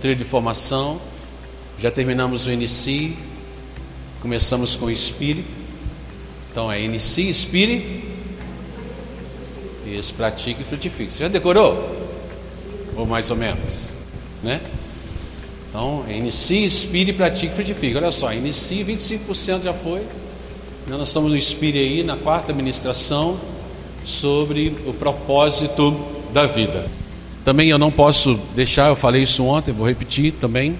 Trilha de formação, já terminamos o Inicie, começamos com o Inspire. Então é Inicie, Inspire, isso, pratique e frutifique. Você já decorou? Ou mais ou menos, né? Então, inicie, inspire, pratique, frutifique. Olha só, inicie, 25% já foi. Nós estamos no Inspire aí, na quarta ministração, sobre o propósito da vida. Também eu não posso deixar, eu falei isso ontem, vou repetir também,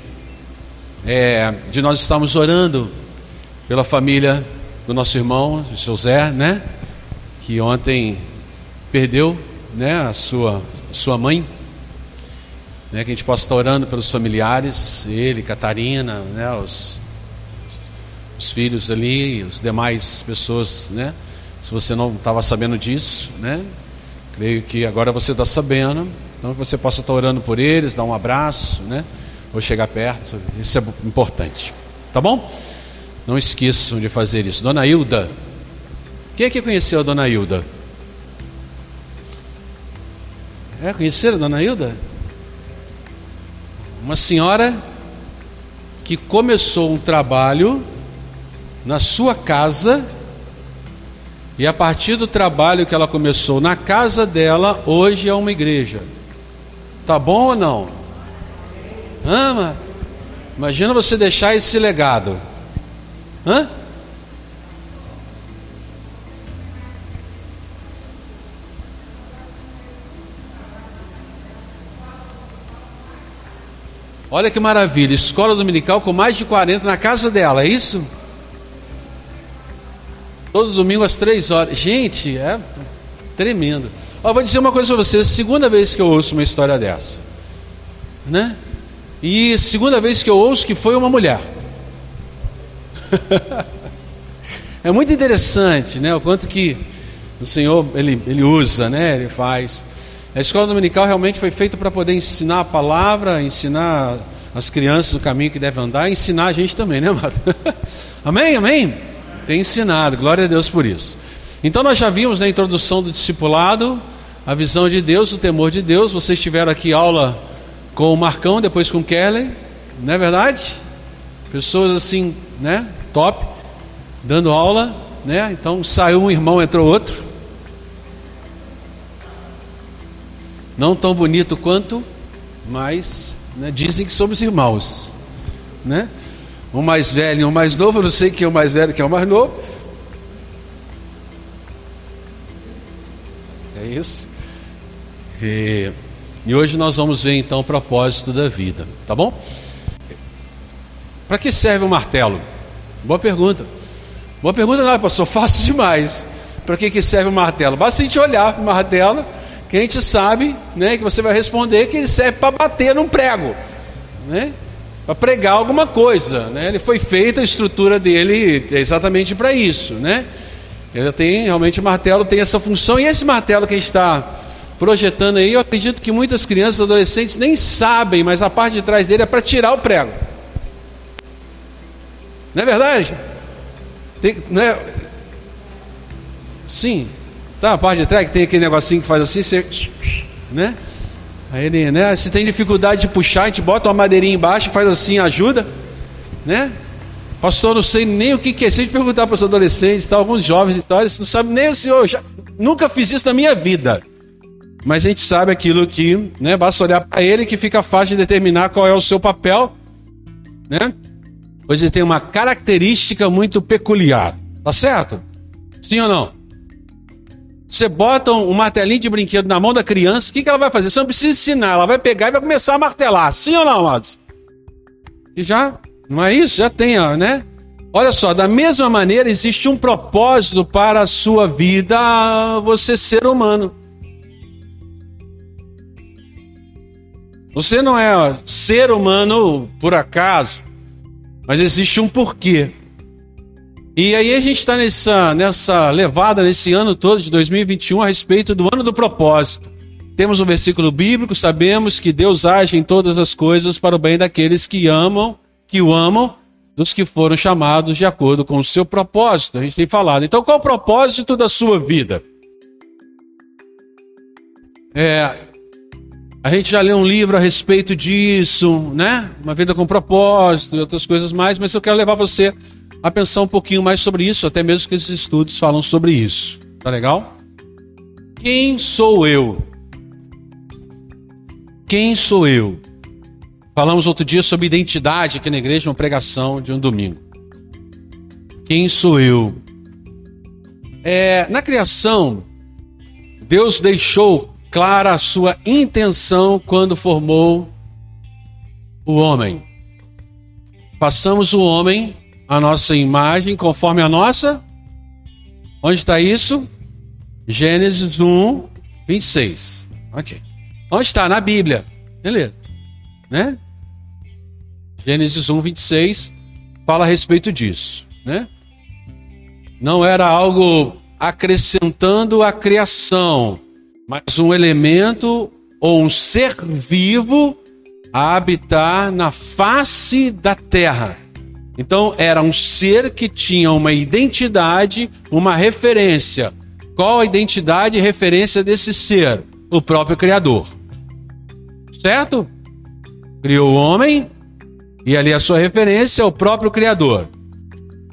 é, de nós estarmos orando pela família do nosso irmão José, né? Que ontem perdeu, né, a sua, sua mãe. Né, que a gente possa estar orando pelos familiares, ele, Catarina, né, os, os filhos ali, os demais pessoas, né? Se você não estava sabendo disso, né? Creio que agora você está sabendo. Então que você possa estar orando por eles, dar um abraço, né? Ou chegar perto, isso é importante. Tá bom? Não esqueçam de fazer isso. Dona Hilda. Quem é que conheceu a Dona Hilda? É, conheceram a Dona Hilda? Uma senhora que começou um trabalho na sua casa e a partir do trabalho que ela começou na casa dela, hoje é uma igreja. Tá bom ou não? Ama? Imagina você deixar esse legado. Hã? Olha que maravilha, escola dominical com mais de 40 na casa dela, é isso? Todo domingo às três horas. Gente, é tremendo. Ó, vou dizer uma coisa para vocês, segunda vez que eu ouço uma história dessa. Né? E segunda vez que eu ouço que foi uma mulher. é muito interessante, né? O quanto que o Senhor ele, ele usa, né? Ele faz. A escola dominical realmente foi feita para poder ensinar a palavra, ensinar as crianças o caminho que devem andar, ensinar a gente também, né, amado? amém, amém? Tem ensinado, glória a Deus por isso. Então nós já vimos na introdução do discipulado a visão de Deus, o temor de Deus. Vocês tiveram aqui aula com o Marcão, depois com o Kelly, não é verdade? Pessoas assim, né? Top, dando aula, né? Então saiu um irmão, entrou outro. Não tão bonito quanto, mas né, dizem que somos irmãos, né? Um mais velho e um mais novo, eu não sei quem é o mais velho, quem é o mais novo. É isso. E, e hoje nós vamos ver então o propósito da vida, tá bom? Para que serve o martelo? Boa pergunta. Boa pergunta, não, pastor, fácil demais. Para que, que serve o martelo? Basta a gente olhar para o martelo, que a gente sabe, né, que você vai responder que ele serve para bater num prego, né? Para pregar alguma coisa, né? Ele foi feito a estrutura dele exatamente para isso, né? Ele tem realmente o martelo tem essa função e esse martelo que a gente está projetando aí, eu acredito que muitas crianças adolescentes nem sabem, mas a parte de trás dele é para tirar o prego. Não é verdade? Tem, não é? Sim. Tá, a parte de trás que tem aquele negocinho que faz assim, você, né? Aí ele, né? Se tem dificuldade de puxar, a gente bota uma madeirinha embaixo, faz assim, ajuda, né? Pastor, não sei nem o que, que é. Se a gente perguntar para os adolescentes, tá, alguns jovens e tal, eles não sabem nem o senhor. Já, nunca fiz isso na minha vida. Mas a gente sabe aquilo que, né? Basta olhar para ele que fica fácil de determinar qual é o seu papel, né? Pois ele tem uma característica muito peculiar. Tá certo? Sim ou não? Você bota um martelinho de brinquedo na mão da criança, o que, que ela vai fazer? Você não precisa ensinar, ela vai pegar e vai começar a martelar. Sim ou não, amados? E já, não é isso? Já tem, né? Olha só, da mesma maneira existe um propósito para a sua vida, você ser humano. Você não é ser humano por acaso, mas existe um porquê. E aí a gente está nessa, nessa levada, nesse ano todo de 2021, a respeito do ano do propósito. Temos um versículo bíblico, sabemos que Deus age em todas as coisas para o bem daqueles que amam, que o amam, dos que foram chamados de acordo com o seu propósito. A gente tem falado. Então, qual o propósito da sua vida? É, A gente já leu um livro a respeito disso, né? Uma vida com propósito e outras coisas mais, mas eu quero levar você a pensar um pouquinho mais sobre isso, até mesmo que esses estudos falam sobre isso. Tá legal? Quem sou eu? Quem sou eu? Falamos outro dia sobre identidade aqui na igreja, uma pregação de um domingo. Quem sou eu? É, na criação, Deus deixou clara a sua intenção quando formou o homem. Passamos o homem a nossa imagem conforme a nossa. Onde está isso? Gênesis 1, 26. Ok. Onde está? Na Bíblia. Beleza. Né? Gênesis 1, 26 fala a respeito disso. Né? Não era algo acrescentando a criação, mas um elemento ou um ser vivo a habitar na face da terra. Então era um ser que tinha uma identidade, uma referência. Qual a identidade e referência desse ser? O próprio Criador. Certo? Criou o homem e ali a sua referência é o próprio Criador.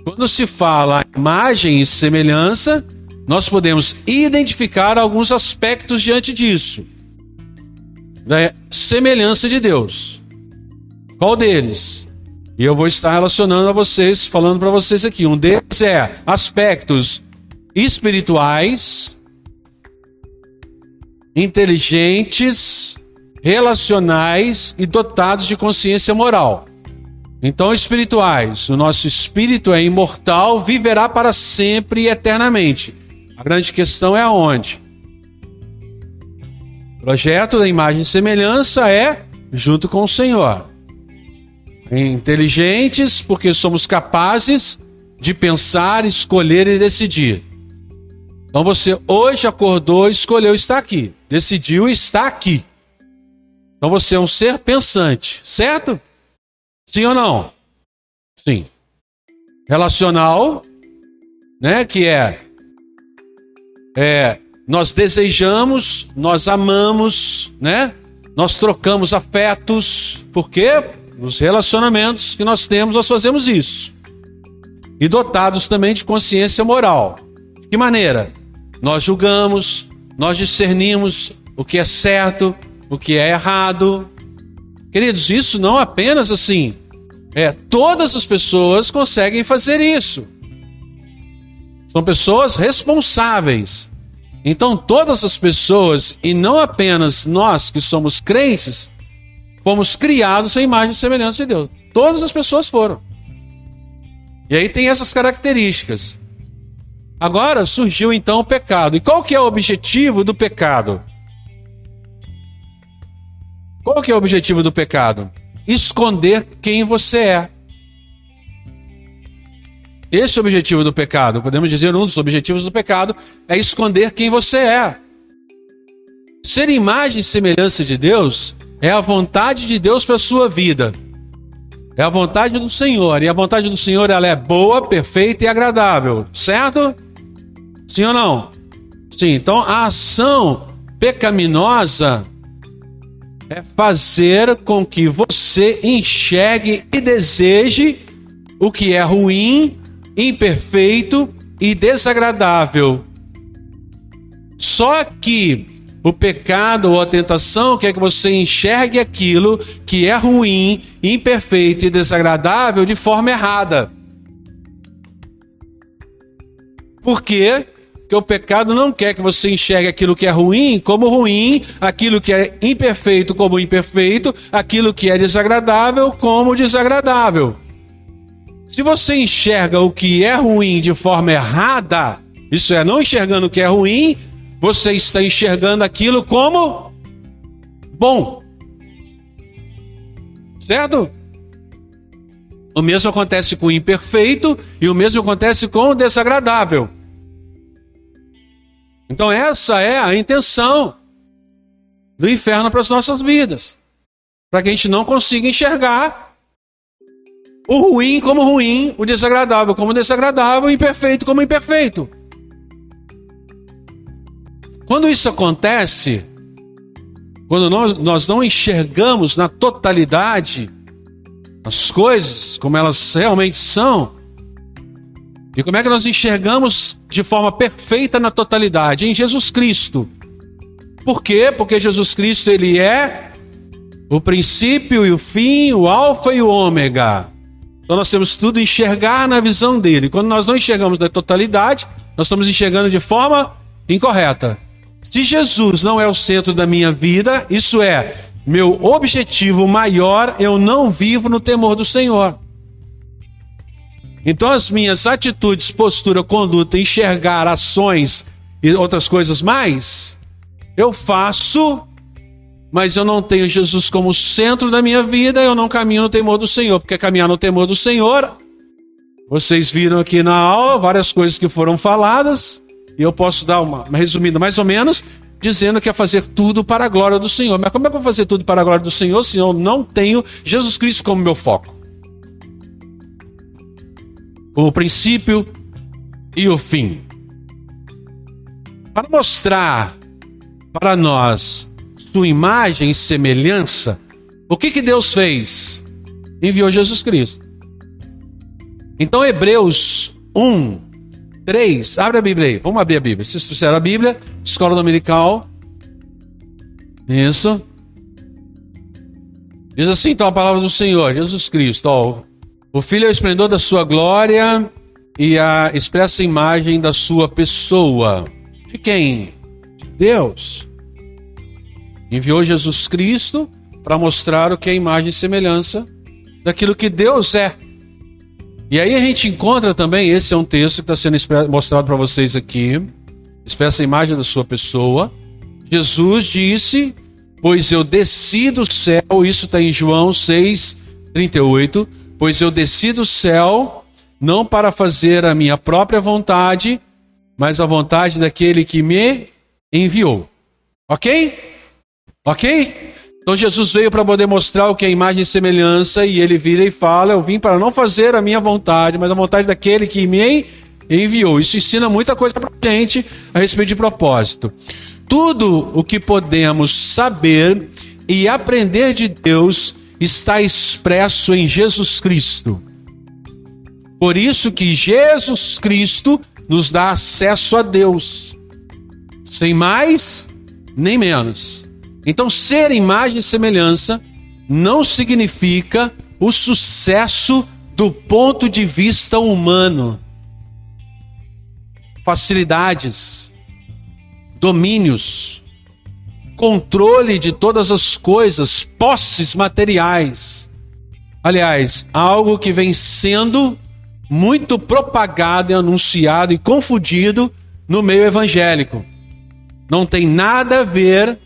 Quando se fala imagem e semelhança, nós podemos identificar alguns aspectos diante disso. Da semelhança de Deus. Qual deles? E eu vou estar relacionando a vocês, falando para vocês aqui. Um deles é aspectos espirituais, inteligentes, relacionais e dotados de consciência moral. Então, espirituais, o nosso espírito é imortal, viverá para sempre e eternamente. A grande questão é aonde? O projeto da imagem e semelhança é junto com o Senhor inteligentes porque somos capazes de pensar, escolher e decidir. Então você hoje acordou, escolheu estar aqui, decidiu estar aqui. Então você é um ser pensante, certo? Sim ou não? Sim. Relacional, né, que é é nós desejamos, nós amamos, né? Nós trocamos afetos, por quê? Nos relacionamentos que nós temos, nós fazemos isso. E dotados também de consciência moral. De que maneira? Nós julgamos, nós discernimos o que é certo, o que é errado. Queridos, isso não apenas assim. É, todas as pessoas conseguem fazer isso. São pessoas responsáveis. Então, todas as pessoas, e não apenas nós que somos crentes, Fomos criados à imagem e semelhança de Deus. Todas as pessoas foram. E aí tem essas características. Agora surgiu então o pecado. E qual que é o objetivo do pecado? Qual que é o objetivo do pecado? Esconder quem você é. Esse é o objetivo do pecado. Podemos dizer um dos objetivos do pecado é esconder quem você é. Ser imagem e semelhança de Deus é a vontade de Deus para a sua vida. É a vontade do Senhor. E a vontade do Senhor ela é boa, perfeita e agradável. Certo? Sim ou não? Sim. Então a ação pecaminosa é fazer com que você enxergue e deseje o que é ruim, imperfeito e desagradável. Só que o pecado ou a tentação quer que você enxergue aquilo que é ruim, imperfeito e desagradável de forma errada. Por quê? Porque o pecado não quer que você enxergue aquilo que é ruim como ruim, aquilo que é imperfeito como imperfeito, aquilo que é desagradável como desagradável. Se você enxerga o que é ruim de forma errada, isso é, não enxergando o que é ruim, você está enxergando aquilo como bom. Certo? O mesmo acontece com o imperfeito e o mesmo acontece com o desagradável. Então, essa é a intenção do inferno para as nossas vidas. Para que a gente não consiga enxergar o ruim como ruim, o desagradável como desagradável, o imperfeito como imperfeito. Quando isso acontece, quando nós, nós não enxergamos na totalidade as coisas como elas realmente são, e como é que nós enxergamos de forma perfeita na totalidade? Em Jesus Cristo. Por quê? Porque Jesus Cristo ele é o princípio e o fim, o alfa e o ômega. Então nós temos tudo enxergar na visão dele. Quando nós não enxergamos na totalidade, nós estamos enxergando de forma incorreta. Se Jesus não é o centro da minha vida, isso é, meu objetivo maior, eu não vivo no temor do Senhor. Então as minhas atitudes, postura, conduta, enxergar ações e outras coisas mais, eu faço, mas eu não tenho Jesus como centro da minha vida, eu não caminho no temor do Senhor, porque caminhar no temor do Senhor, vocês viram aqui na aula várias coisas que foram faladas, e eu posso dar uma, uma resumida mais ou menos, dizendo que é fazer tudo para a glória do Senhor. Mas como é que eu vou fazer tudo para a glória do Senhor se eu não tenho Jesus Cristo como meu foco? O princípio e o fim. Para mostrar para nós sua imagem e semelhança, o que, que Deus fez? Enviou Jesus Cristo. Então, Hebreus 1, 3, abre a Bíblia aí, vamos abrir a Bíblia. Se trouxeram a Bíblia, escola dominical. Isso. Diz assim então a palavra do Senhor, Jesus Cristo, ó, o Filho é o esplendor da sua glória e a expressa imagem da sua pessoa. De quem? De Deus. Enviou Jesus Cristo para mostrar o que é imagem e semelhança daquilo que Deus é. E aí a gente encontra também, esse é um texto que está sendo mostrado para vocês aqui, expressa a imagem da sua pessoa. Jesus disse: Pois eu desci do céu, isso está em João 6, 38 Pois eu desci do céu não para fazer a minha própria vontade, mas a vontade daquele que me enviou. Ok? Ok? Então Jesus veio para poder mostrar o que é imagem e semelhança, e ele vira e fala: Eu vim para não fazer a minha vontade, mas a vontade daquele que me enviou. Isso ensina muita coisa para a gente a respeito de propósito. Tudo o que podemos saber e aprender de Deus está expresso em Jesus Cristo. Por isso que Jesus Cristo nos dá acesso a Deus, sem mais nem menos. Então, ser imagem e semelhança não significa o sucesso do ponto de vista humano. Facilidades, domínios, controle de todas as coisas, posses materiais. Aliás, algo que vem sendo muito propagado e anunciado e confundido no meio evangélico. Não tem nada a ver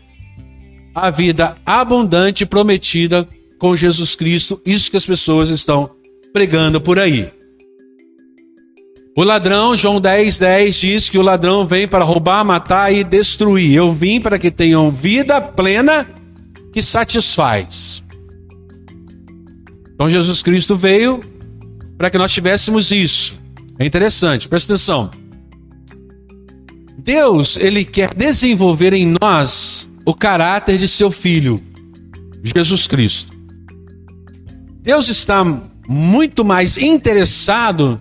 a vida abundante prometida com Jesus Cristo, isso que as pessoas estão pregando por aí. O ladrão, João 10, 10 diz que o ladrão vem para roubar, matar e destruir. Eu vim para que tenham vida plena que satisfaz. Então Jesus Cristo veio para que nós tivéssemos isso. É interessante, presta atenção. Deus, ele quer desenvolver em nós o caráter de seu filho, Jesus Cristo. Deus está muito mais interessado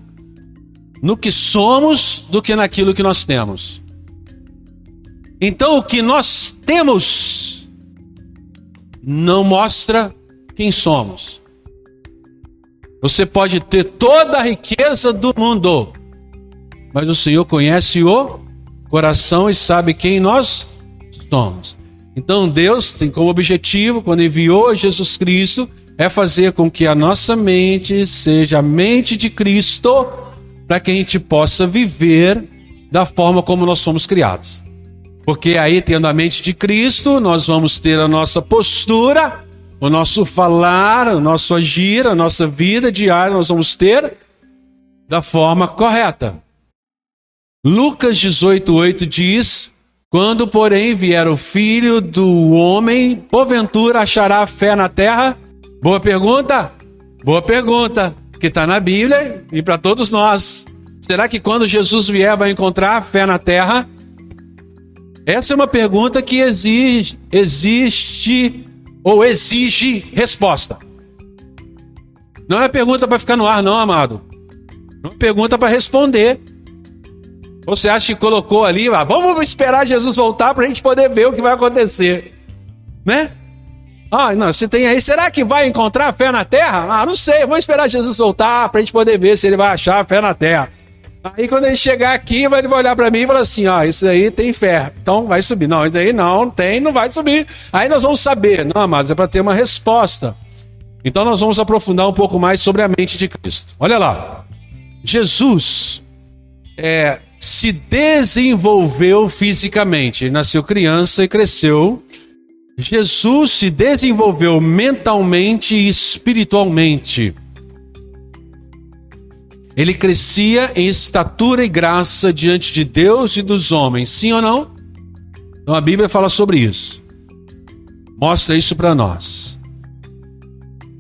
no que somos do que naquilo que nós temos. Então, o que nós temos não mostra quem somos. Você pode ter toda a riqueza do mundo, mas o Senhor conhece o coração e sabe quem nós somos. Então, Deus tem como objetivo, quando enviou Jesus Cristo, é fazer com que a nossa mente seja a mente de Cristo para que a gente possa viver da forma como nós somos criados. Porque aí, tendo a mente de Cristo, nós vamos ter a nossa postura, o nosso falar, o nosso agir, a nossa vida diária, nós vamos ter da forma correta. Lucas 18:8 diz: Quando, porém, vier o filho do homem, porventura achará fé na terra? Boa pergunta? Boa pergunta que está na Bíblia e para todos nós. Será que quando Jesus vier vai encontrar fé na terra? Essa é uma pergunta que exige, existe ou exige resposta. Não é pergunta para ficar no ar, não, amado. Não é pergunta para responder. Você acha que colocou ali, ah, vamos esperar Jesus voltar para a gente poder ver o que vai acontecer, né? Ah, não, se tem aí, será que vai encontrar fé na terra? Ah, não sei, vamos esperar Jesus voltar para a gente poder ver se ele vai achar fé na terra. Aí quando ele chegar aqui, ele vai olhar para mim e falar assim: ó, isso aí tem fé, então vai subir. Não, isso aí não tem, não vai subir. Aí nós vamos saber. Não, amados, é para ter uma resposta. Então nós vamos aprofundar um pouco mais sobre a mente de Cristo. Olha lá. Jesus é, se desenvolveu fisicamente. Ele nasceu criança e cresceu. Jesus se desenvolveu mentalmente e espiritualmente. Ele crescia em estatura e graça diante de Deus e dos homens, sim ou não? Então a Bíblia fala sobre isso. Mostra isso para nós.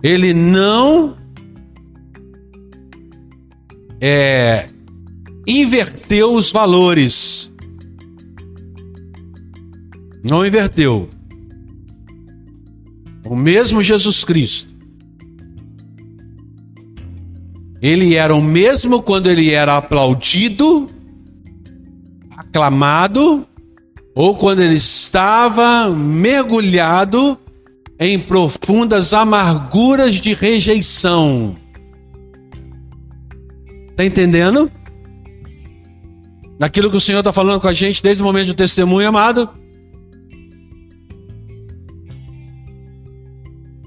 Ele não é, inverteu os valores. Não inverteu. O mesmo Jesus Cristo. Ele era o mesmo quando ele era aplaudido, aclamado, ou quando ele estava mergulhado em profundas amarguras de rejeição. Está entendendo? Naquilo que o Senhor está falando com a gente desde o momento do testemunho, amado.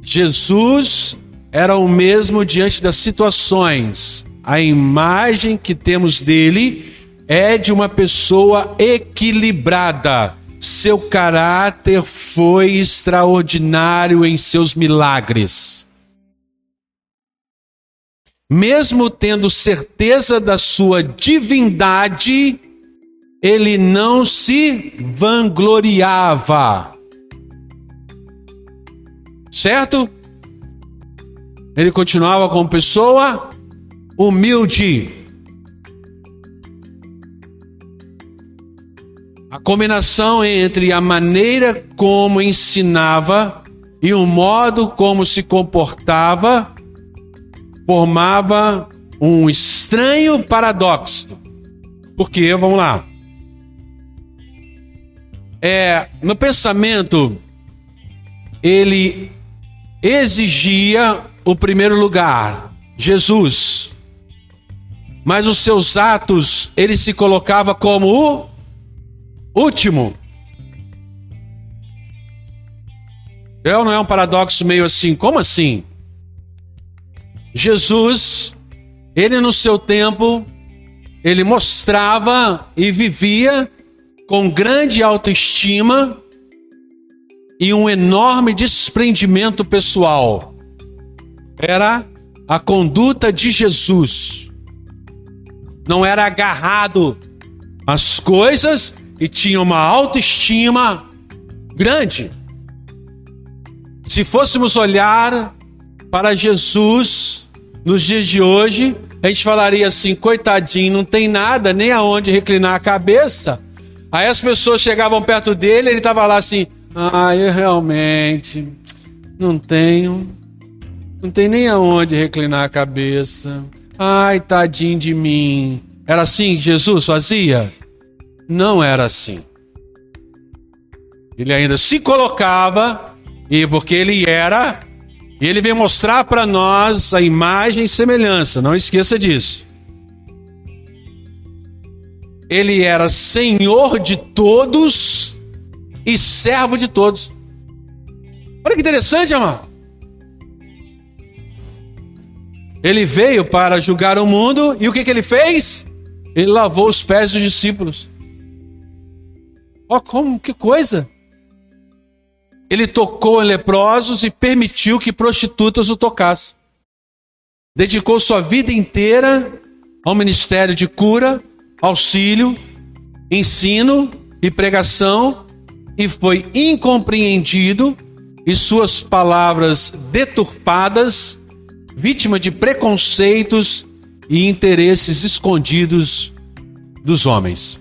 Jesus era o mesmo diante das situações. A imagem que temos dele é de uma pessoa equilibrada. Seu caráter foi extraordinário em seus milagres. Mesmo tendo certeza da sua divindade, ele não se vangloriava. Certo? Ele continuava como pessoa humilde. A combinação entre a maneira como ensinava e o modo como se comportava formava um estranho paradoxo. Porque, vamos lá. É, no pensamento, ele exigia o primeiro lugar, Jesus. Mas os seus atos, ele se colocava como o último. É ou não é um paradoxo meio assim? Como assim? Jesus, ele no seu tempo, ele mostrava e vivia com grande autoestima e um enorme desprendimento pessoal era a conduta de Jesus. Não era agarrado às coisas e tinha uma autoestima grande. Se fôssemos olhar para Jesus nos dias de hoje, a gente falaria assim: coitadinho, não tem nada, nem aonde reclinar a cabeça. Aí as pessoas chegavam perto dele, ele estava lá assim: ah, eu realmente não tenho não tem nem aonde reclinar a cabeça. Ai, tadinho de mim. Era assim que Jesus fazia? Não era assim. Ele ainda se colocava, e porque ele era, e ele veio mostrar para nós a imagem e semelhança, não esqueça disso. Ele era senhor de todos e servo de todos. Olha que interessante, amado. Ele veio para julgar o mundo e o que, que ele fez? Ele lavou os pés dos discípulos. Ó, oh, como que coisa! Ele tocou em leprosos e permitiu que prostitutas o tocassem. Dedicou sua vida inteira ao ministério de cura, auxílio, ensino e pregação e foi incompreendido e suas palavras deturpadas vítima de preconceitos e interesses escondidos dos homens.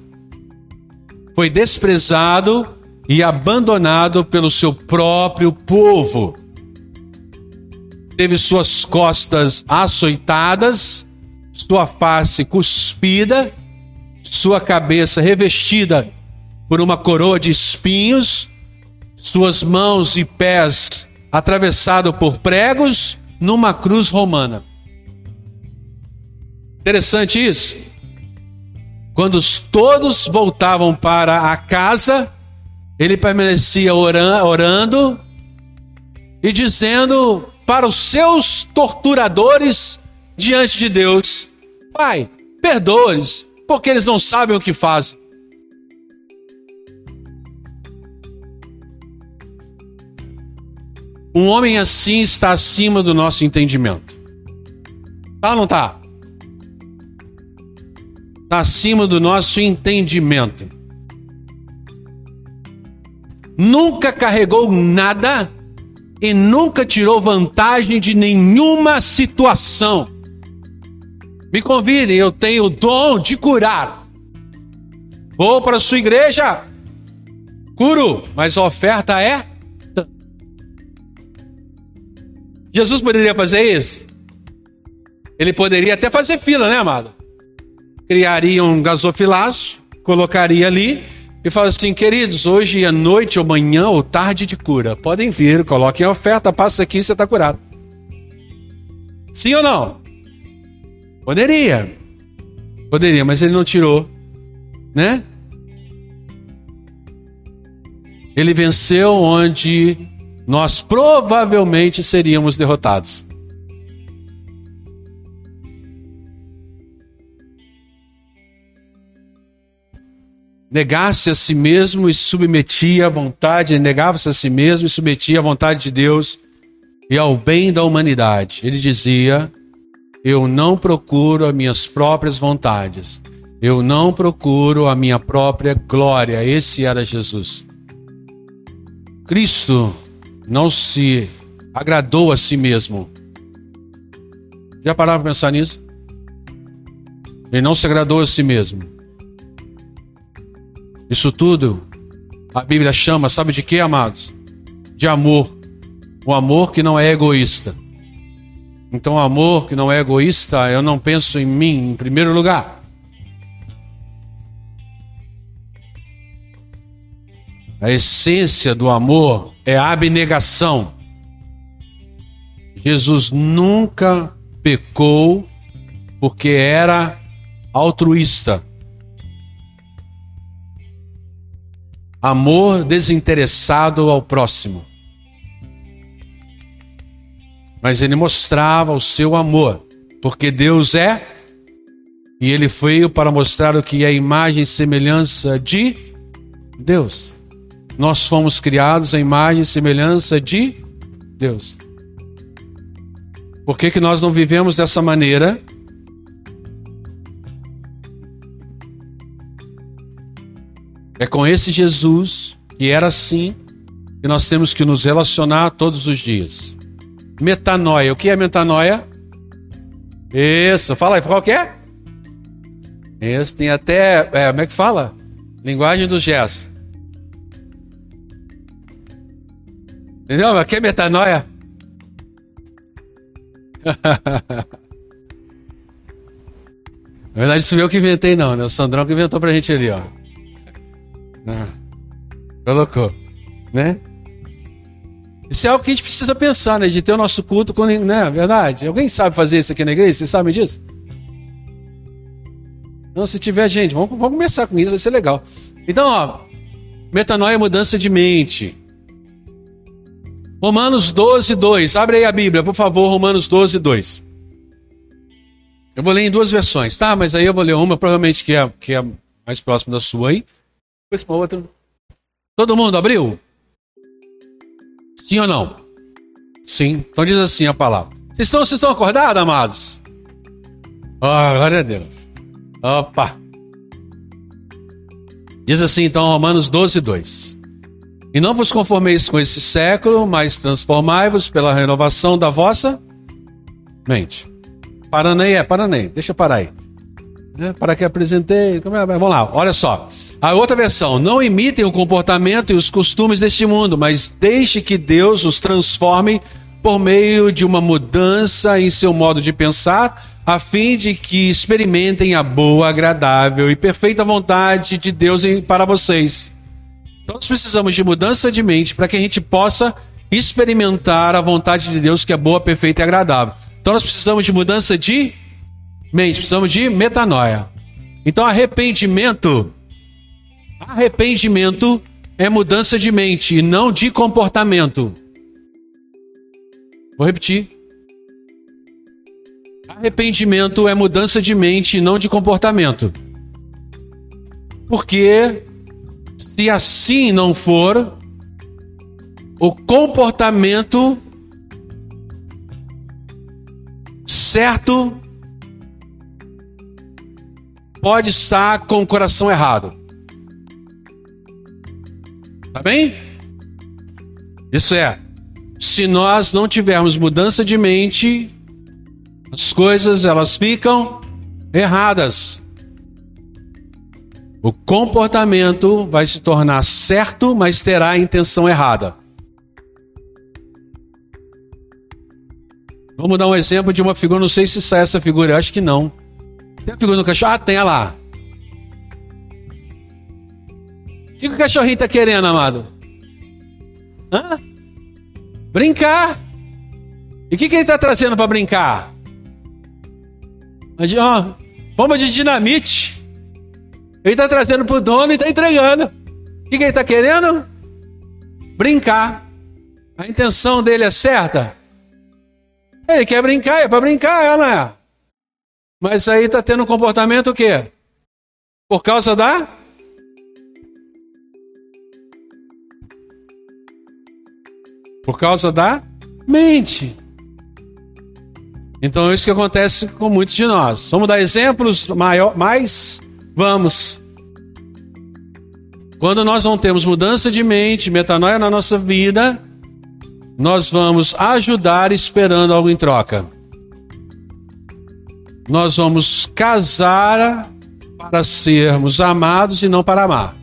foi desprezado e abandonado pelo seu próprio povo. Teve suas costas açoitadas, sua face cuspida, sua cabeça revestida por uma coroa de espinhos, suas mãos e pés atravessados por pregos numa cruz romana. Interessante isso. Quando todos voltavam para a casa, ele permanecia orando e dizendo para os seus torturadores diante de Deus: Pai, perdoa-lhes, porque eles não sabem o que fazem. Um homem assim está acima do nosso entendimento. Tá ou não tá? Está acima do nosso entendimento. Nunca carregou nada e nunca tirou vantagem de nenhuma situação. Me convidem, eu tenho o dom de curar. Vou para a sua igreja, curo, mas a oferta é Jesus poderia fazer isso? Ele poderia até fazer fila, né, amado? Criaria um gasofilaço, colocaria ali e falaria assim: queridos, hoje é noite ou manhã ou tarde de cura. Podem vir, coloquem a oferta, passa aqui e você está curado. Sim ou não? Poderia. Poderia, mas ele não tirou, né? Ele venceu onde nós provavelmente seríamos derrotados. Negasse a si mesmo e submetia à vontade, negava-se a si mesmo e submetia à vontade de Deus e ao bem da humanidade. Ele dizia: Eu não procuro as minhas próprias vontades, eu não procuro a minha própria glória. Esse era Jesus. Cristo não se agradou a si mesmo. Já pararam para pensar nisso? Ele não se agradou a si mesmo. Isso tudo a Bíblia chama, sabe de quê, amados? De amor. O amor que não é egoísta. Então, o amor que não é egoísta, eu não penso em mim em primeiro lugar. A essência do amor é a abnegação. Jesus nunca pecou porque era altruísta. Amor desinteressado ao próximo. Mas ele mostrava o seu amor, porque Deus é, e ele veio para mostrar o que é a imagem e semelhança de Deus. Nós fomos criados à imagem e semelhança de Deus. Por que, que nós não vivemos dessa maneira? É com esse Jesus, que era assim, que nós temos que nos relacionar todos os dias. Metanoia. O que é metanoia? Isso. Fala aí, qual que é? Isso, tem até. É, como é que fala? Linguagem dos gestos. Entendeu? Aqui é metanoia. Na verdade, isso eu que inventei, não, né? O Sandrão que inventou pra gente ali, ó. Ah, colocou, né? Isso é algo que a gente precisa pensar, né? De ter o nosso culto com. Né? Verdade? Alguém sabe fazer isso aqui na igreja? Vocês sabem disso? Não, se tiver, gente, vamos, vamos começar com isso, vai ser legal. Então, ó, metanoia é mudança de mente. Romanos 12, 2. Abre aí a Bíblia, por favor, Romanos 12, 2. Eu vou ler em duas versões, tá? Mas aí eu vou ler uma, provavelmente que é, que é mais próxima da sua aí. Depois para outra. Todo mundo abriu? Sim ou não? Sim. Então diz assim a palavra. Vocês estão, vocês estão acordados, amados? Oh, glória a Deus. Opa! Diz assim então Romanos 12, 2. E não vos conformeis com esse século, mas transformai-vos pela renovação da vossa mente. Parando é, parando deixa eu parar aí. É, para que apresentei. É? Vamos lá, olha só. A outra versão, não imitem o comportamento e os costumes deste mundo, mas deixe que Deus os transforme por meio de uma mudança em seu modo de pensar, a fim de que experimentem a boa, agradável e perfeita vontade de Deus para vocês. Nós precisamos de mudança de mente para que a gente possa experimentar a vontade de Deus que é boa, perfeita e agradável. Então nós precisamos de mudança de mente, precisamos de metanoia. Então arrependimento, arrependimento é mudança de mente e não de comportamento. Vou repetir. Arrependimento é mudança de mente e não de comportamento. Porque se assim não for, o comportamento certo pode estar com o coração errado. Tá bem? Isso é, se nós não tivermos mudança de mente, as coisas elas ficam erradas. O comportamento vai se tornar certo, mas terá a intenção errada. Vamos dar um exemplo de uma figura, não sei se sai essa figura, eu acho que não. Tem a figura do cachorro? Ah, tem, olha lá. O que o cachorrinho está querendo, amado? Hã? Brincar. E o que, que ele está trazendo para brincar? Ó, bomba de dinamite. Ele está trazendo para o dono e está entregando. O que, que ele está querendo? Brincar. A intenção dele é certa? Ele quer brincar, é para brincar, é, é. Mas aí está tendo um comportamento o quê? Por causa da Por causa da mente. Então é isso que acontece com muitos de nós. Vamos dar exemplos maior, mais Vamos. Quando nós não temos mudança de mente, metanoia na nossa vida, nós vamos ajudar esperando algo em troca. Nós vamos casar para sermos amados e não para amar.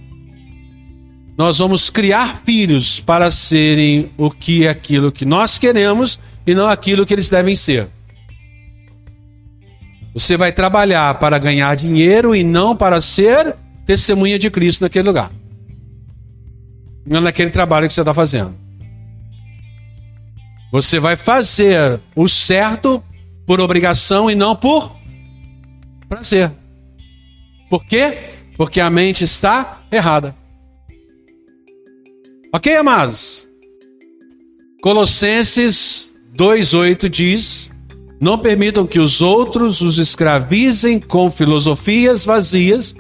Nós vamos criar filhos para serem o que é aquilo que nós queremos e não aquilo que eles devem ser. Você vai trabalhar para ganhar dinheiro e não para ser testemunha de Cristo naquele lugar. Não naquele trabalho que você está fazendo. Você vai fazer o certo por obrigação e não por prazer. Por quê? Porque a mente está errada. Ok, amados? Colossenses 2,8 diz: não permitam que os outros os escravizem com filosofias vazias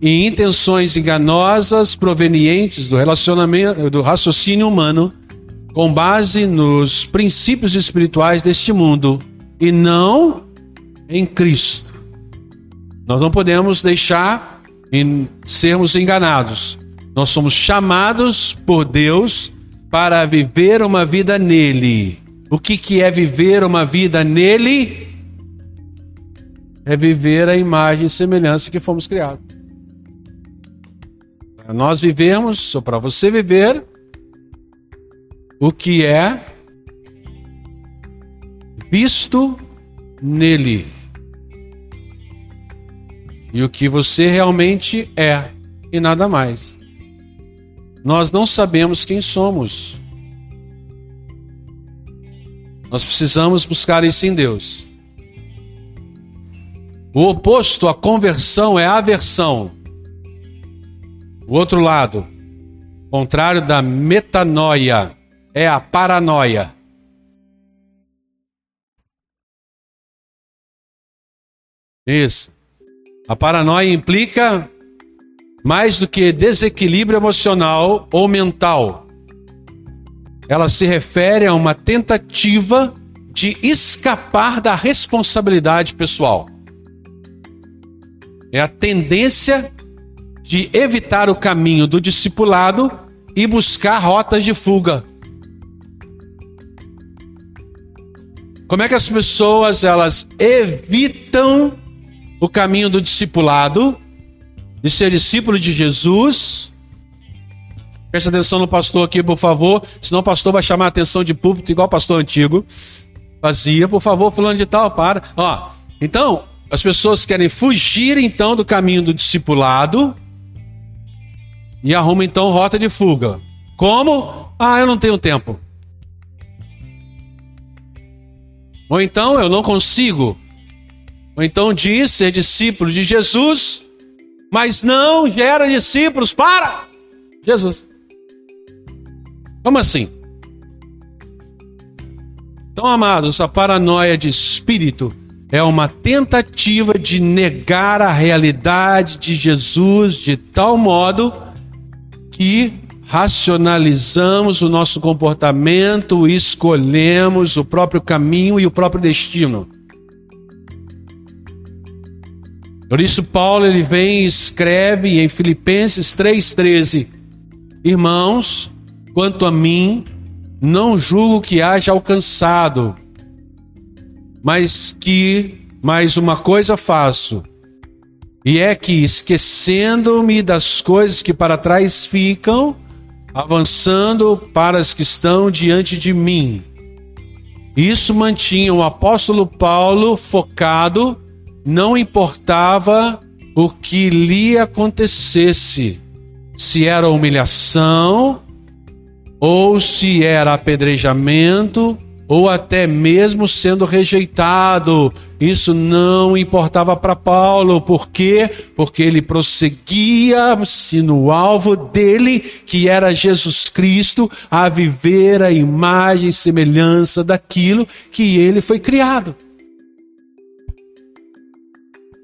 e intenções enganosas provenientes do relacionamento do raciocínio humano com base nos princípios espirituais deste mundo e não em Cristo. Nós não podemos deixar em sermos enganados. Nós somos chamados por Deus para viver uma vida nele o que, que é viver uma vida nele? É viver a imagem e semelhança que fomos criados. Para nós vivermos, ou para você viver, o que é visto nele. E o que você realmente é, e nada mais. Nós não sabemos quem somos. Nós precisamos buscar isso em Deus. O oposto à conversão é aversão. O outro lado, contrário da metanoia, é a paranoia. Isso. A paranoia implica mais do que desequilíbrio emocional ou mental ela se refere a uma tentativa de escapar da responsabilidade pessoal. É a tendência de evitar o caminho do discipulado e buscar rotas de fuga. Como é que as pessoas elas evitam o caminho do discipulado de ser discípulo de Jesus. Preste atenção no pastor aqui, por favor, senão o pastor vai chamar a atenção de púlpito igual o pastor antigo fazia. Por favor, fulano de tal, para. Ó, então, as pessoas querem fugir então do caminho do discipulado e arrumam então rota de fuga. Como? Ah, eu não tenho tempo. Ou então eu não consigo. Ou então diz ser discípulo de Jesus, mas não gera discípulos para Jesus. Como assim? Então, amados, a paranoia de espírito é uma tentativa de negar a realidade de Jesus de tal modo que racionalizamos o nosso comportamento, escolhemos o próprio caminho e o próprio destino. Por isso Paulo ele vem e escreve em Filipenses 3:13: Irmãos, quanto a mim, não julgo que haja alcançado, mas que mais uma coisa faço, e é que esquecendo-me das coisas que para trás ficam, avançando para as que estão diante de mim. Isso mantinha o apóstolo Paulo focado, não importava o que lhe acontecesse, se era humilhação, ou se era apedrejamento, ou até mesmo sendo rejeitado. Isso não importava para Paulo, por quê? Porque ele prosseguia-se no alvo dele, que era Jesus Cristo, a viver a imagem e semelhança daquilo que ele foi criado.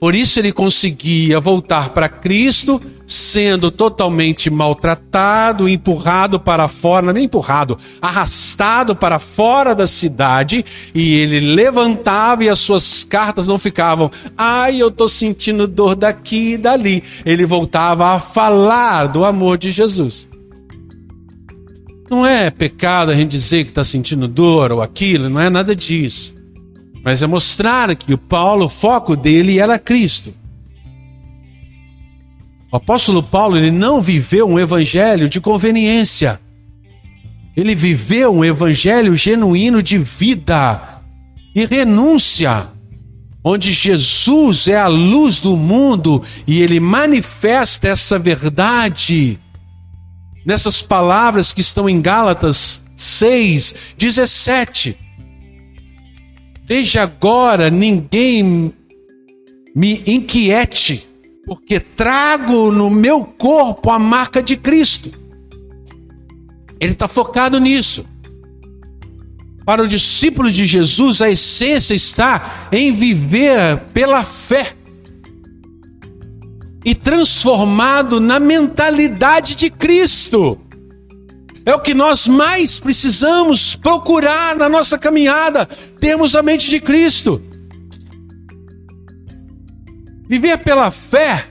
Por isso ele conseguia voltar para Cristo, sendo totalmente maltratado, empurrado para fora, nem empurrado, arrastado para fora da cidade, e ele levantava e as suas cartas não ficavam, ai, eu estou sentindo dor daqui e dali. Ele voltava a falar do amor de Jesus. Não é pecado a gente dizer que está sentindo dor ou aquilo, não é nada disso mas é mostrar que o Paulo, o foco dele era Cristo. O apóstolo Paulo, ele não viveu um evangelho de conveniência. Ele viveu um evangelho genuíno de vida e renúncia, onde Jesus é a luz do mundo e ele manifesta essa verdade nessas palavras que estão em Gálatas 6, 17. Desde agora ninguém me inquiete, porque trago no meu corpo a marca de Cristo. Ele está focado nisso. Para o discípulo de Jesus, a essência está em viver pela fé e transformado na mentalidade de Cristo. É o que nós mais precisamos procurar na nossa caminhada. Temos a mente de Cristo. Viver pela fé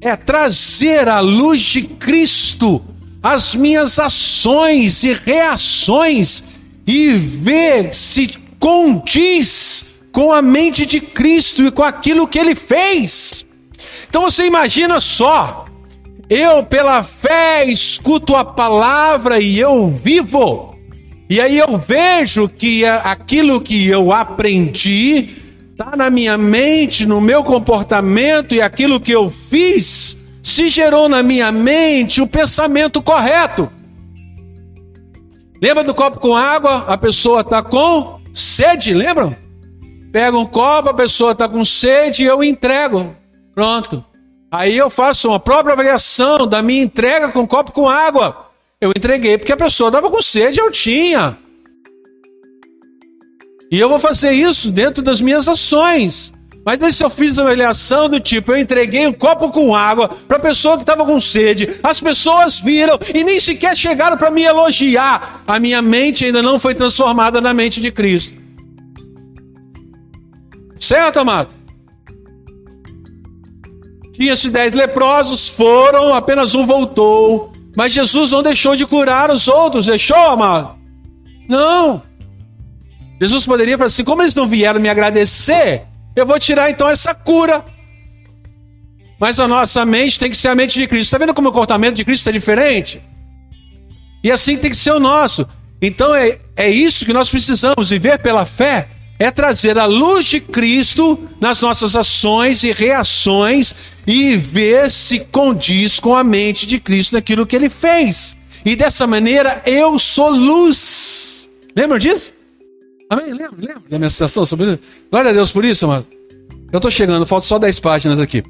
é trazer a luz de Cristo as minhas ações e reações e ver se condiz com a mente de Cristo e com aquilo que ele fez. Então você imagina só, eu, pela fé, escuto a palavra e eu vivo. E aí eu vejo que aquilo que eu aprendi está na minha mente, no meu comportamento e aquilo que eu fiz se gerou na minha mente o pensamento correto. Lembra do copo com água? A pessoa está com sede, lembram? Pega um copo, a pessoa está com sede e eu entrego. Pronto. Aí eu faço uma própria avaliação da minha entrega com um copo com água. Eu entreguei porque a pessoa estava com sede, eu tinha. E eu vou fazer isso dentro das minhas ações. Mas se eu fiz uma avaliação do tipo, eu entreguei um copo com água para a pessoa que estava com sede, as pessoas viram e nem sequer chegaram para me elogiar. A minha mente ainda não foi transformada na mente de Cristo. Certo, amado? Tinha-se dez leprosos, foram, apenas um voltou. Mas Jesus não deixou de curar os outros, deixou, amado? Não. Jesus poderia falar assim: como eles não vieram me agradecer, eu vou tirar então essa cura. Mas a nossa mente tem que ser a mente de Cristo. Está vendo como o comportamento de Cristo é diferente? E assim tem que ser o nosso. Então é, é isso que nós precisamos viver pela fé é trazer a luz de Cristo nas nossas ações e reações e ver se condiz com a mente de Cristo naquilo que ele fez. E dessa maneira eu sou luz. Lembram disso? Amém? Lembra, lembra da minha citação sobre isso? Glória a Deus por isso, amado. Eu estou chegando, faltam só 10 páginas aqui.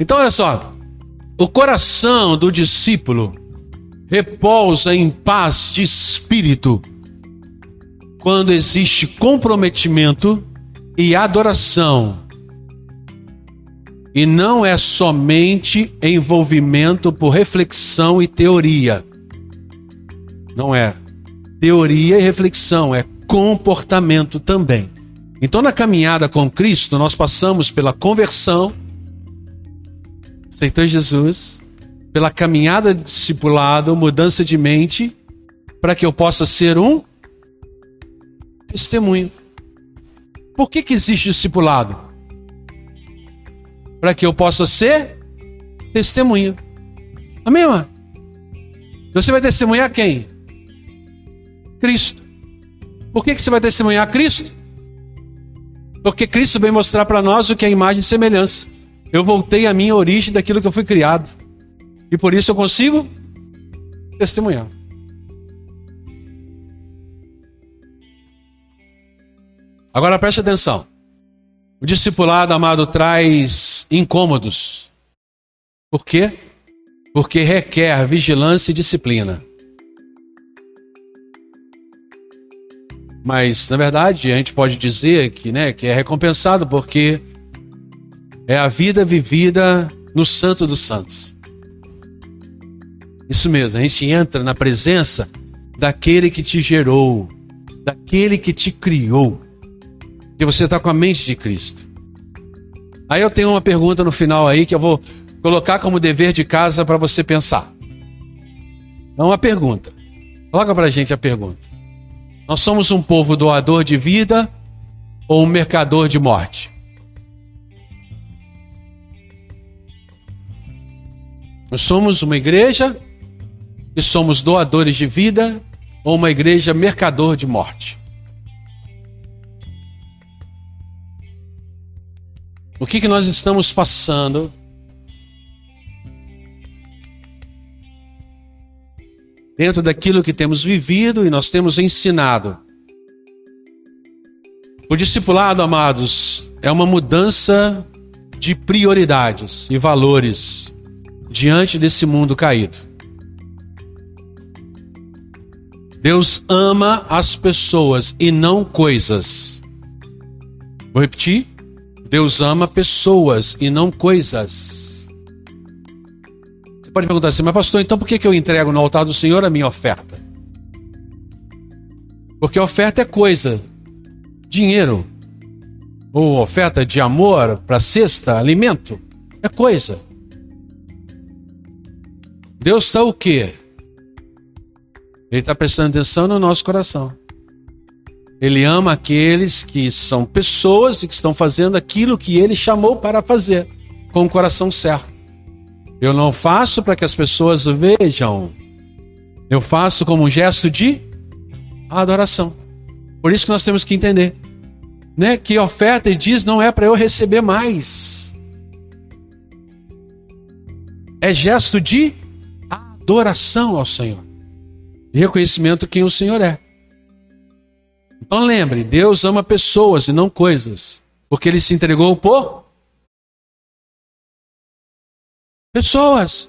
Então, olha só. O coração do discípulo repousa em paz de espírito quando existe comprometimento e adoração. E não é somente envolvimento por reflexão e teoria. Não é. Teoria e reflexão, é comportamento também. Então, na caminhada com Cristo, nós passamos pela conversão, aceitou Jesus, pela caminhada discipulado, mudança de mente, para que eu possa ser um testemunho. Por que, que existe discipulado? Para que eu possa ser testemunha. Amém, irmã? Você vai testemunhar quem? Cristo. Por que, que você vai testemunhar Cristo? Porque Cristo vem mostrar para nós o que é imagem e semelhança. Eu voltei à minha origem daquilo que eu fui criado. E por isso eu consigo testemunhar. Agora preste atenção. O discipulado, amado, traz incômodos. Por quê? Porque requer vigilância e disciplina. Mas, na verdade, a gente pode dizer que, né, que é recompensado porque é a vida vivida no Santo dos Santos. Isso mesmo, a gente entra na presença daquele que te gerou, daquele que te criou que você está com a mente de Cristo. Aí eu tenho uma pergunta no final aí que eu vou colocar como dever de casa para você pensar. É uma pergunta. Coloca para a gente a pergunta. Nós somos um povo doador de vida ou um mercador de morte? Nós somos uma igreja e somos doadores de vida ou uma igreja mercador de morte? O que, que nós estamos passando? Dentro daquilo que temos vivido e nós temos ensinado. O discipulado, amados, é uma mudança de prioridades e valores diante desse mundo caído. Deus ama as pessoas e não coisas. Vou repetir? Deus ama pessoas e não coisas. Você pode perguntar assim, mas pastor, então por que eu entrego no altar do Senhor a minha oferta? Porque oferta é coisa, dinheiro, ou oferta de amor para cesta, alimento, é coisa. Deus está o quê? Ele está prestando atenção no nosso coração. Ele ama aqueles que são pessoas e que estão fazendo aquilo que ele chamou para fazer, com o coração certo. Eu não faço para que as pessoas vejam, eu faço como um gesto de adoração. Por isso que nós temos que entender né, que oferta e diz não é para eu receber mais, é gesto de adoração ao Senhor, reconhecimento quem o Senhor é. Então lembre, Deus ama pessoas e não coisas, porque ele se entregou por pessoas.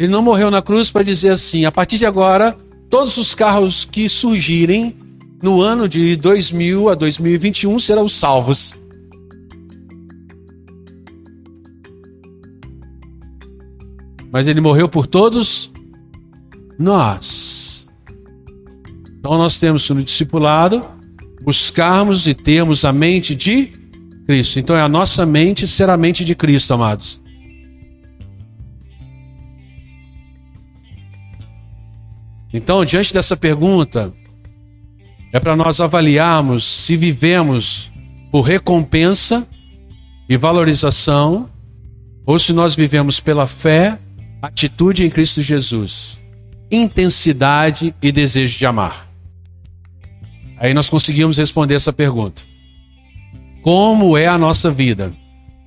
Ele não morreu na cruz para dizer assim: a partir de agora, todos os carros que surgirem no ano de 2000 a 2021 serão salvos. Mas ele morreu por todos nós. Então nós temos no discipulado buscarmos e termos a mente de Cristo. Então é a nossa mente ser a mente de Cristo, amados. Então, diante dessa pergunta, é para nós avaliarmos se vivemos por recompensa e valorização, ou se nós vivemos pela fé, atitude em Cristo Jesus, intensidade e desejo de amar. Aí nós conseguimos responder essa pergunta. Como é a nossa vida?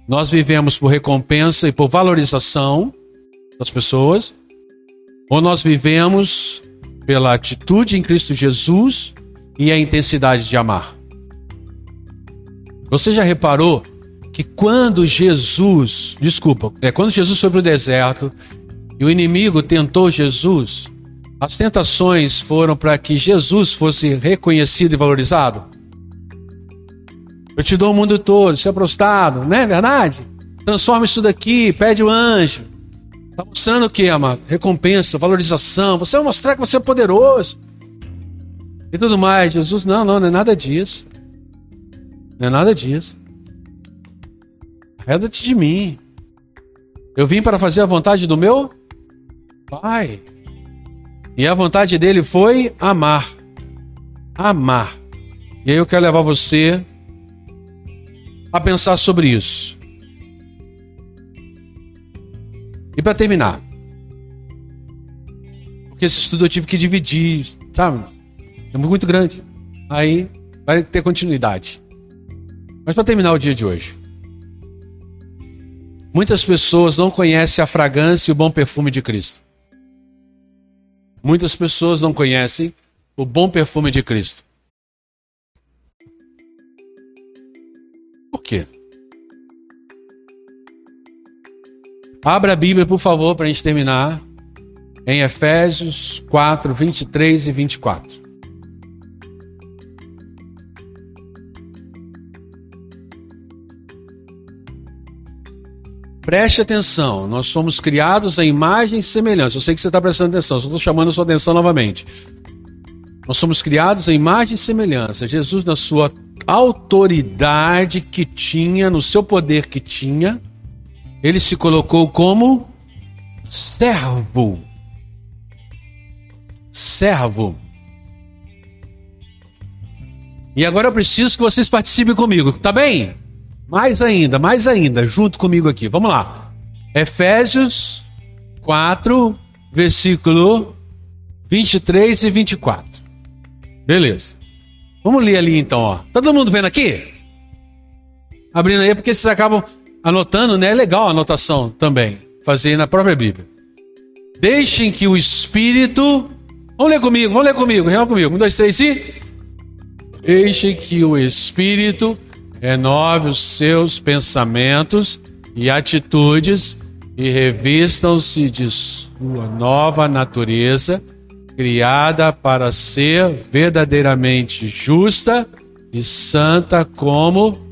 Nós vivemos por recompensa e por valorização das pessoas, ou nós vivemos pela atitude em Cristo Jesus e a intensidade de amar? Você já reparou que quando Jesus, desculpa, é quando Jesus foi para o deserto e o inimigo tentou Jesus, as tentações foram para que Jesus fosse reconhecido e valorizado? Eu te dou o mundo todo, se prostrado, não é verdade? Transforma isso daqui, pede o anjo. Está mostrando o que, amado? Recompensa, valorização. Você vai mostrar que você é poderoso. E tudo mais. Jesus, não, não, não é nada disso. Não é nada disso. Arreda-te de mim. Eu vim para fazer a vontade do meu Pai. E a vontade dele foi amar. Amar. E aí eu quero levar você a pensar sobre isso. E para terminar, porque esse estudo eu tive que dividir, sabe? É muito grande. Aí vai ter continuidade. Mas para terminar o dia de hoje, muitas pessoas não conhecem a fragrância e o bom perfume de Cristo. Muitas pessoas não conhecem o bom perfume de Cristo. Por quê? Abra a Bíblia, por favor, para a gente terminar. Em Efésios 4, 23 e 24. Preste atenção, nós somos criados à imagem e semelhança. Eu sei que você está prestando atenção, só estou chamando a sua atenção novamente. Nós somos criados à imagem e semelhança. Jesus, na sua autoridade que tinha, no seu poder que tinha, ele se colocou como servo. Servo. E agora eu preciso que vocês participem comigo, tá bem? Mais ainda, mais ainda, junto comigo aqui. Vamos lá. Efésios 4, versículo 23 e 24. Beleza. Vamos ler ali então, ó. Tá todo mundo vendo aqui? Abrindo aí, porque vocês acabam anotando, né? É legal a anotação também. Fazer na própria Bíblia. Deixem que o Espírito. Vamos ler comigo, vamos ler comigo, renova comigo. Um, dois, três e. Deixem que o Espírito renove os seus pensamentos e atitudes e revistam-se de sua nova natureza, criada para ser verdadeiramente justa e santa como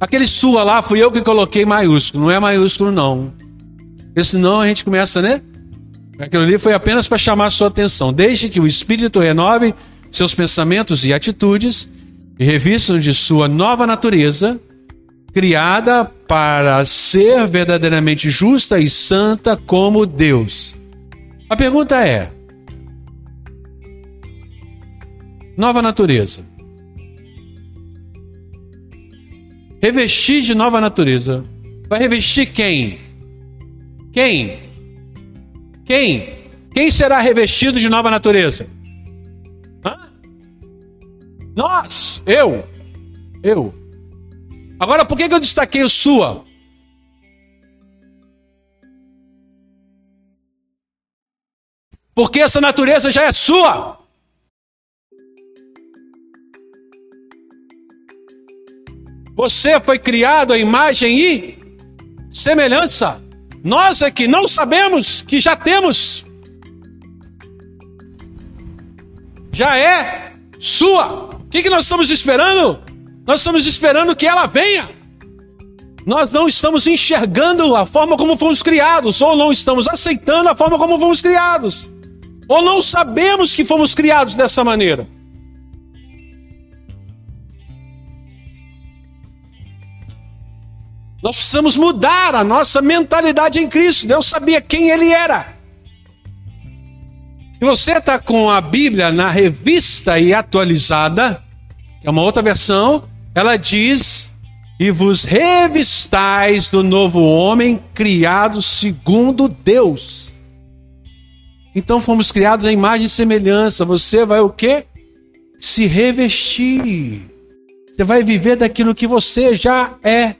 aquele sua lá fui eu que coloquei maiúsculo, não é maiúsculo não. Porque senão a gente começa, né? Aquilo ali foi apenas para chamar sua atenção. Deixe que o Espírito renove seus pensamentos e atitudes e revistam de sua nova natureza, criada para ser verdadeiramente justa e santa como Deus. A pergunta é: nova natureza. Revestir de nova natureza. Vai revestir quem? Quem? Quem? Quem será revestido de nova natureza? Nós, eu, eu. Agora, por que, que eu destaquei o sua? Porque essa natureza já é sua. Você foi criado à imagem e semelhança. Nós é que não sabemos que já temos. Já é sua. O que, que nós estamos esperando? Nós estamos esperando que ela venha. Nós não estamos enxergando a forma como fomos criados, ou não estamos aceitando a forma como fomos criados, ou não sabemos que fomos criados dessa maneira. Nós precisamos mudar a nossa mentalidade em Cristo. Deus sabia quem Ele era. Se você está com a Bíblia na revista e atualizada, que é uma outra versão, ela diz e vos revistais do novo homem, criado segundo Deus. Então fomos criados à imagem e semelhança. Você vai o quê? Se revestir. Você vai viver daquilo que você já é.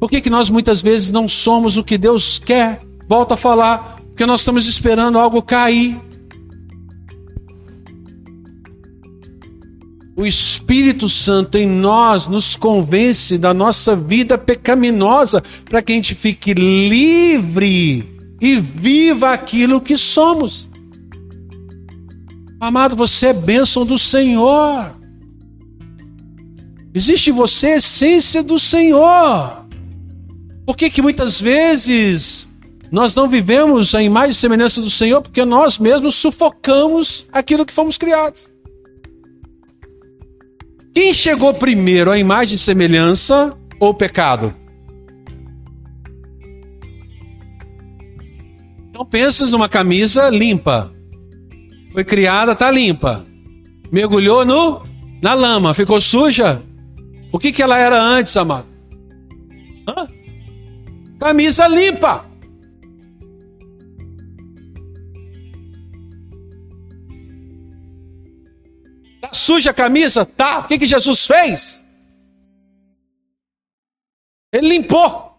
Por que, que nós muitas vezes não somos o que Deus quer? Volto a falar, porque nós estamos esperando algo cair. O Espírito Santo em nós nos convence da nossa vida pecaminosa para que a gente fique livre e viva aquilo que somos. Amado, você é bênção do Senhor. Existe em você a essência do Senhor. Por que, que muitas vezes nós não vivemos a imagem e semelhança do Senhor? Porque nós mesmos sufocamos aquilo que fomos criados. Quem chegou primeiro, a imagem e semelhança ou pecado? Então pensas numa camisa limpa. Foi criada, tá limpa. Mergulhou no na lama, ficou suja. O que que ela era antes, amado? Hã? Camisa limpa. Suja a camisa? Tá. O que, que Jesus fez? Ele limpou.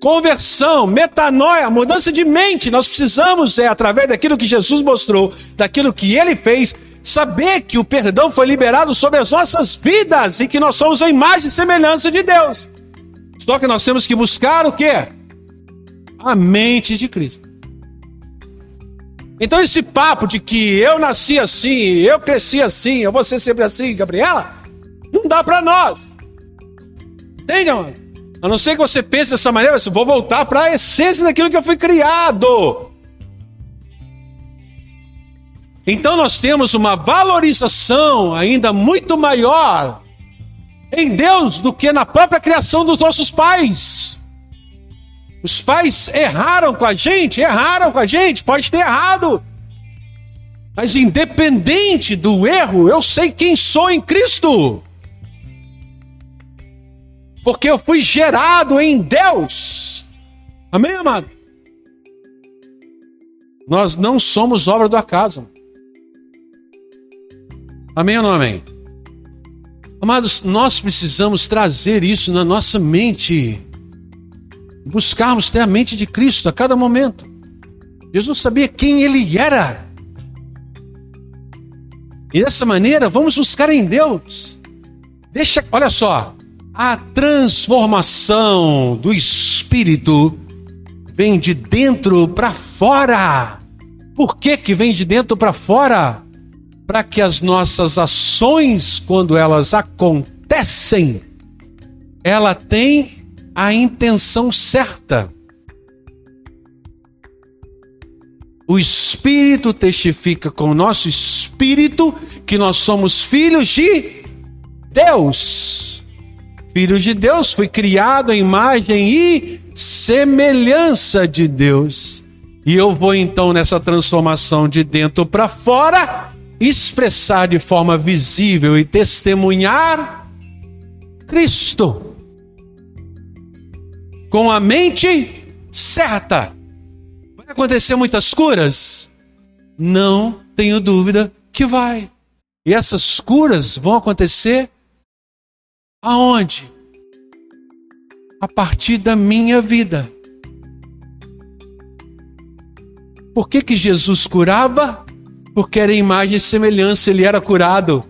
Conversão, metanoia, mudança de mente. Nós precisamos, é através daquilo que Jesus mostrou, daquilo que ele fez, saber que o perdão foi liberado sobre as nossas vidas e que nós somos a imagem e semelhança de Deus. Só que nós temos que buscar o quê? A mente de Cristo. Então esse papo de que eu nasci assim, eu cresci assim, eu vou ser sempre assim, Gabriela, não dá para nós. Entende, mano? A não ser que você pense dessa maneira, eu vou voltar para a essência daquilo que eu fui criado. Então nós temos uma valorização ainda muito maior em Deus do que na própria criação dos nossos pais. Os pais erraram com a gente, erraram com a gente, pode ter errado. Mas independente do erro, eu sei quem sou em Cristo. Porque eu fui gerado em Deus. Amém, amado? Nós não somos obra do acaso. Amém ou não amém? Amados, nós precisamos trazer isso na nossa mente buscarmos ter a mente de Cristo a cada momento. Jesus sabia quem ele era. E dessa maneira, vamos buscar em Deus. Deixa, olha só, a transformação do espírito vem de dentro para fora. Por que que vem de dentro para fora? Para que as nossas ações, quando elas acontecem, ela tem a intenção certa. O Espírito testifica com o nosso espírito que nós somos filhos de Deus. Filhos de Deus, foi criado em imagem e semelhança de Deus. E eu vou então nessa transformação de dentro para fora expressar de forma visível e testemunhar Cristo com a mente certa. Vai acontecer muitas curas? Não tenho dúvida que vai. E essas curas vão acontecer aonde? A partir da minha vida. Por que, que Jesus curava? Porque era imagem e semelhança, ele era curado.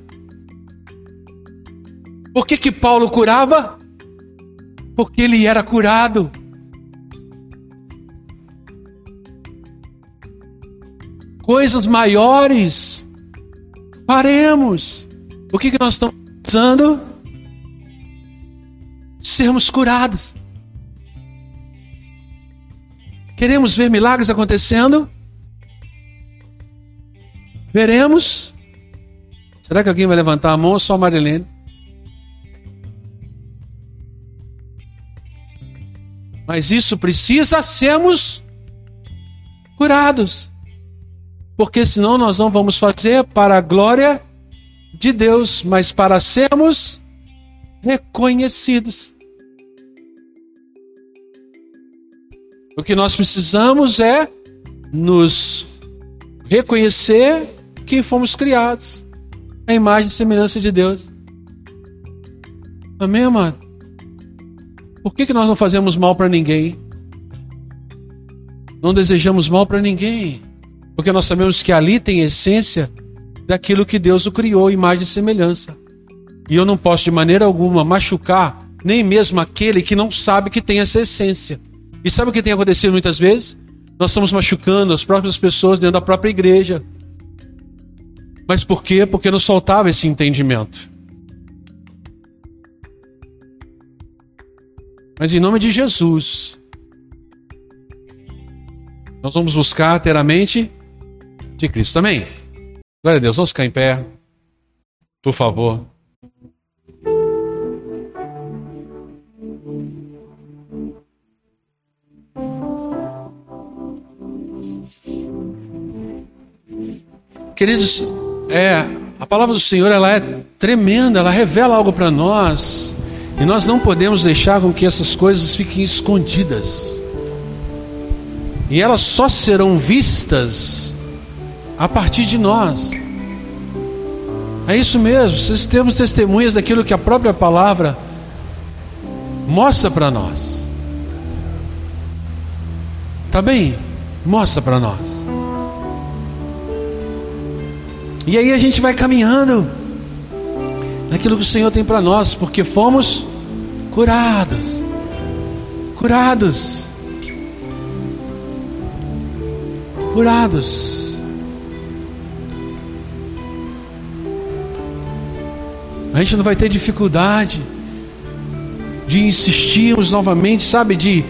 Por que, que Paulo curava? Porque ele era curado. Coisas maiores faremos. O que, que nós estamos precisando? Sermos curados. Queremos ver milagres acontecendo? Veremos. Será que alguém vai levantar a mão ou só a Marilene? Mas isso precisa sermos curados. Porque senão nós não vamos fazer para a glória de Deus, mas para sermos reconhecidos. O que nós precisamos é nos reconhecer que fomos criados a imagem e semelhança de Deus. Amém, amado? Por que, que nós não fazemos mal para ninguém? Não desejamos mal para ninguém. Porque nós sabemos que ali tem essência daquilo que Deus o criou, imagem e semelhança. E eu não posso de maneira alguma machucar nem mesmo aquele que não sabe que tem essa essência. E sabe o que tem acontecido muitas vezes? Nós estamos machucando as próprias pessoas dentro da própria igreja. Mas por quê? Porque não soltava esse entendimento. Mas em nome de Jesus, nós vamos buscar ter a mente de Cristo também. Glória a Deus, vamos ficar em pé, por favor. Queridos, é, a palavra do Senhor ela é tremenda, ela revela algo para nós. E nós não podemos deixar com que essas coisas fiquem escondidas. E elas só serão vistas a partir de nós. É isso mesmo, vocês temos testemunhas daquilo que a própria palavra mostra para nós. Tá bem? Mostra para nós. E aí a gente vai caminhando naquilo que o Senhor tem para nós, porque fomos curados. Curados. Curados. A gente não vai ter dificuldade de insistirmos novamente, sabe, de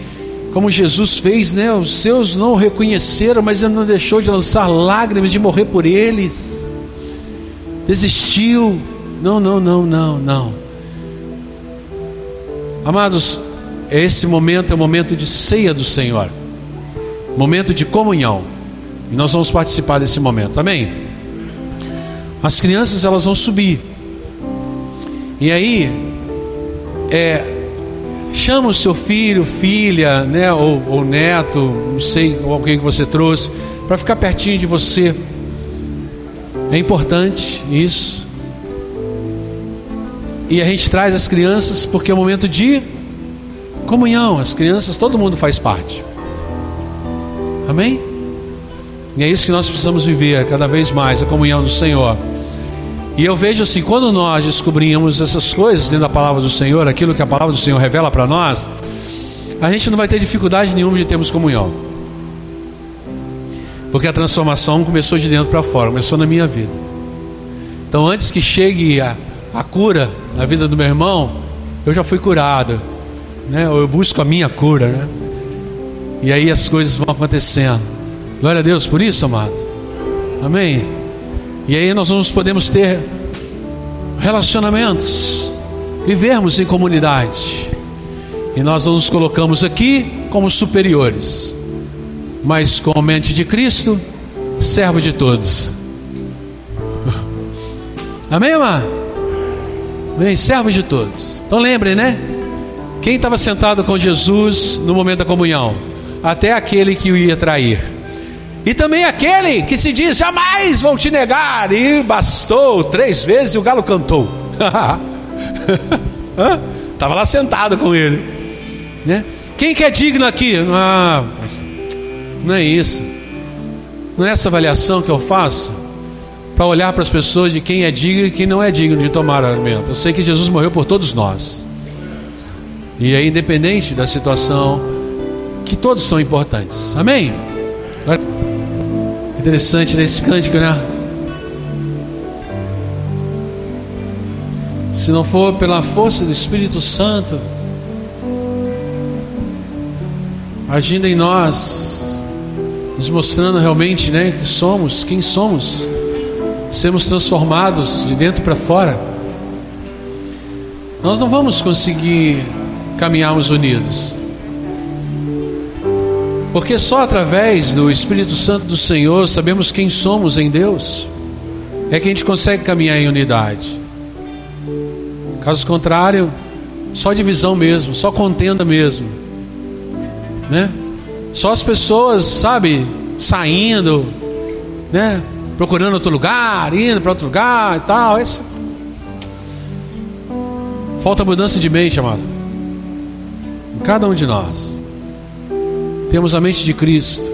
como Jesus fez, né? Os seus não o reconheceram, mas ele não deixou de lançar lágrimas, de morrer por eles. Desistiu não, não, não, não, não. Amados, esse momento é o momento de ceia do Senhor, momento de comunhão, e nós vamos participar desse momento, amém? As crianças elas vão subir, e aí, é, chama o seu filho, filha, né, ou, ou neto, não sei, ou alguém que você trouxe, para ficar pertinho de você. É importante isso. E a gente traz as crianças porque é um momento de comunhão. As crianças, todo mundo faz parte. Amém? E é isso que nós precisamos viver cada vez mais a comunhão do Senhor. E eu vejo assim, quando nós descobrimos essas coisas dentro da palavra do Senhor, aquilo que a palavra do Senhor revela para nós, a gente não vai ter dificuldade nenhuma de termos comunhão. Porque a transformação começou de dentro para fora, começou na minha vida. Então, antes que chegue a, a cura na vida do meu irmão, eu já fui curado, né? Ou eu busco a minha cura, né? E aí as coisas vão acontecendo. Glória a Deus por isso, amado. Amém. E aí nós vamos podemos ter relacionamentos, vivermos em comunidade. E nós não nos colocamos aqui como superiores, mas com a mente de Cristo, servo de todos. Amém, amado? Bem, servos de todos. Então lembrem, né? Quem estava sentado com Jesus no momento da comunhão? Até aquele que o ia trair. E também aquele que se diz: jamais vou te negar. E bastou três vezes e o galo cantou. Estava lá sentado com ele. Né? Quem que é digno aqui? Ah, não é isso. Não é essa avaliação que eu faço para olhar para as pessoas de quem é digno e quem não é digno de tomar alimento. Eu sei que Jesus morreu por todos nós. E é independente da situação, que todos são importantes. Amém? Interessante nesse cântico, né? Se não for pela força do Espírito Santo agindo em nós, nos mostrando realmente, né, que somos, quem somos sermos transformados de dentro para fora, nós não vamos conseguir caminharmos unidos. Porque só através do Espírito Santo do Senhor sabemos quem somos em Deus. é que a gente consegue caminhar em unidade. Caso contrário, só divisão mesmo, só contenda mesmo, né? Só as pessoas, sabe, saindo, né? Procurando outro lugar, indo para outro lugar e tal. Esse... Falta mudança de mente, amado. Em cada um de nós. Temos a mente de Cristo.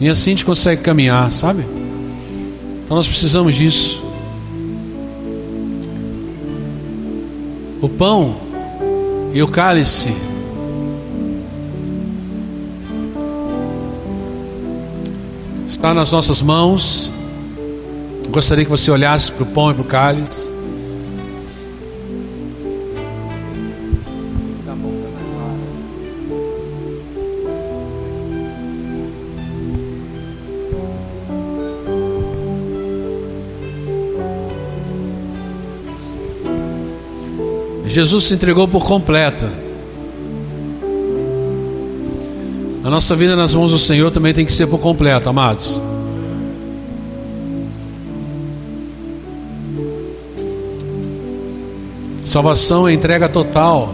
E assim a gente consegue caminhar, sabe? Então nós precisamos disso. O pão e o cálice está nas nossas mãos. Gostaria que você olhasse para o pão e para o cálice. Jesus se entregou por completo. A nossa vida nas mãos do Senhor também tem que ser por completo, amados. Salvação é entrega total,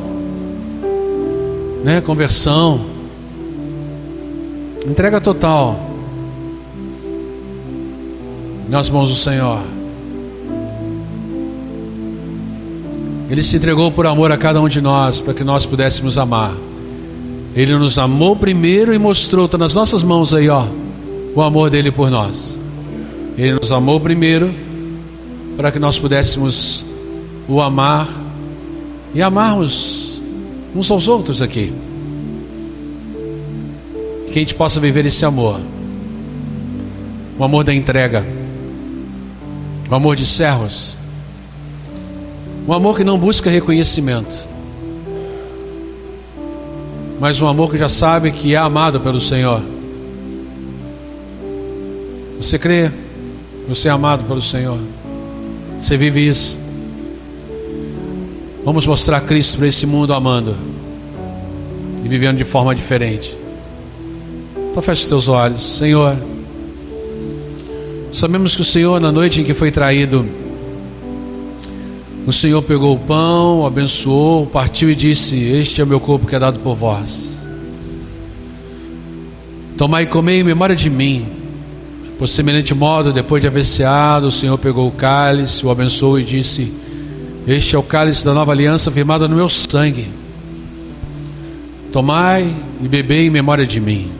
né? Conversão, entrega total nas mãos do Senhor. Ele se entregou por amor a cada um de nós, para que nós pudéssemos amar. Ele nos amou primeiro e mostrou, está nas nossas mãos aí, ó, o amor dele por nós. Ele nos amou primeiro, para que nós pudéssemos o amar e amarmos uns aos outros aqui. Que a gente possa viver esse amor, o amor da entrega, o amor de servos um amor que não busca reconhecimento, mas um amor que já sabe que é amado pelo Senhor. Você crê? Você é amado pelo Senhor. Você vive isso. Vamos mostrar Cristo para esse mundo amando e vivendo de forma diferente. Então feche seus olhos, Senhor. Sabemos que o Senhor, na noite em que foi traído, o Senhor pegou o pão, abençoou, partiu e disse: Este é o meu corpo que é dado por vós. Tomai e comei em memória de mim. Por semelhante modo, depois de haver ceado, o Senhor pegou o cálice, o abençoou e disse: Este é o cálice da nova aliança firmada no meu sangue. Tomai e bebei em memória de mim.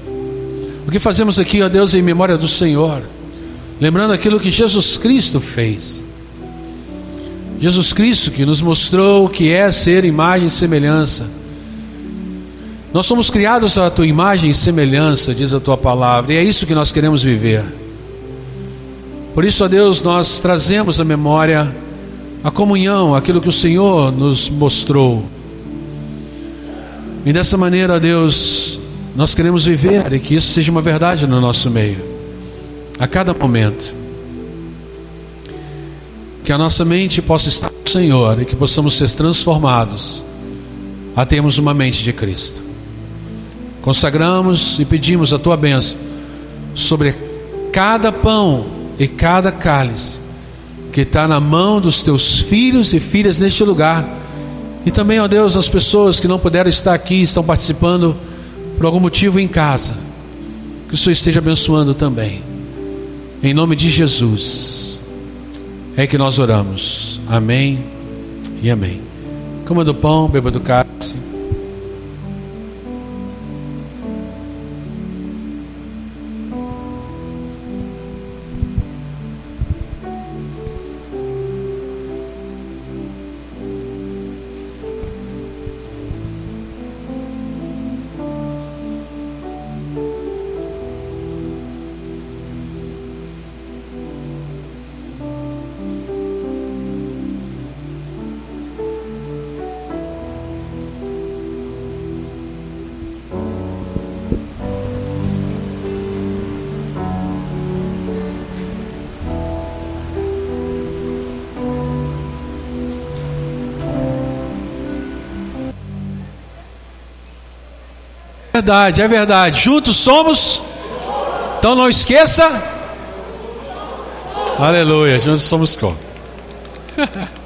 O que fazemos aqui, ó Deus, em memória do Senhor, lembrando aquilo que Jesus Cristo fez. Jesus Cristo que nos mostrou o que é ser imagem e semelhança. Nós somos criados à tua imagem e semelhança, diz a tua palavra, e é isso que nós queremos viver. Por isso, ó Deus, nós trazemos à memória a comunhão, aquilo que o Senhor nos mostrou. E dessa maneira, Deus, nós queremos viver e que isso seja uma verdade no nosso meio, a cada momento que a nossa mente possa estar no Senhor e que possamos ser transformados a termos uma mente de Cristo. Consagramos e pedimos a tua bênção sobre cada pão e cada cálice que está na mão dos teus filhos e filhas neste lugar. E também, ó Deus, as pessoas que não puderam estar aqui, estão participando por algum motivo em casa. Que o Senhor esteja abençoando também. Em nome de Jesus é que nós oramos. Amém e amém. Coma do pão, beba do cálice. Verdade, é verdade. Juntos somos. Então não esqueça. Aleluia, juntos somos com.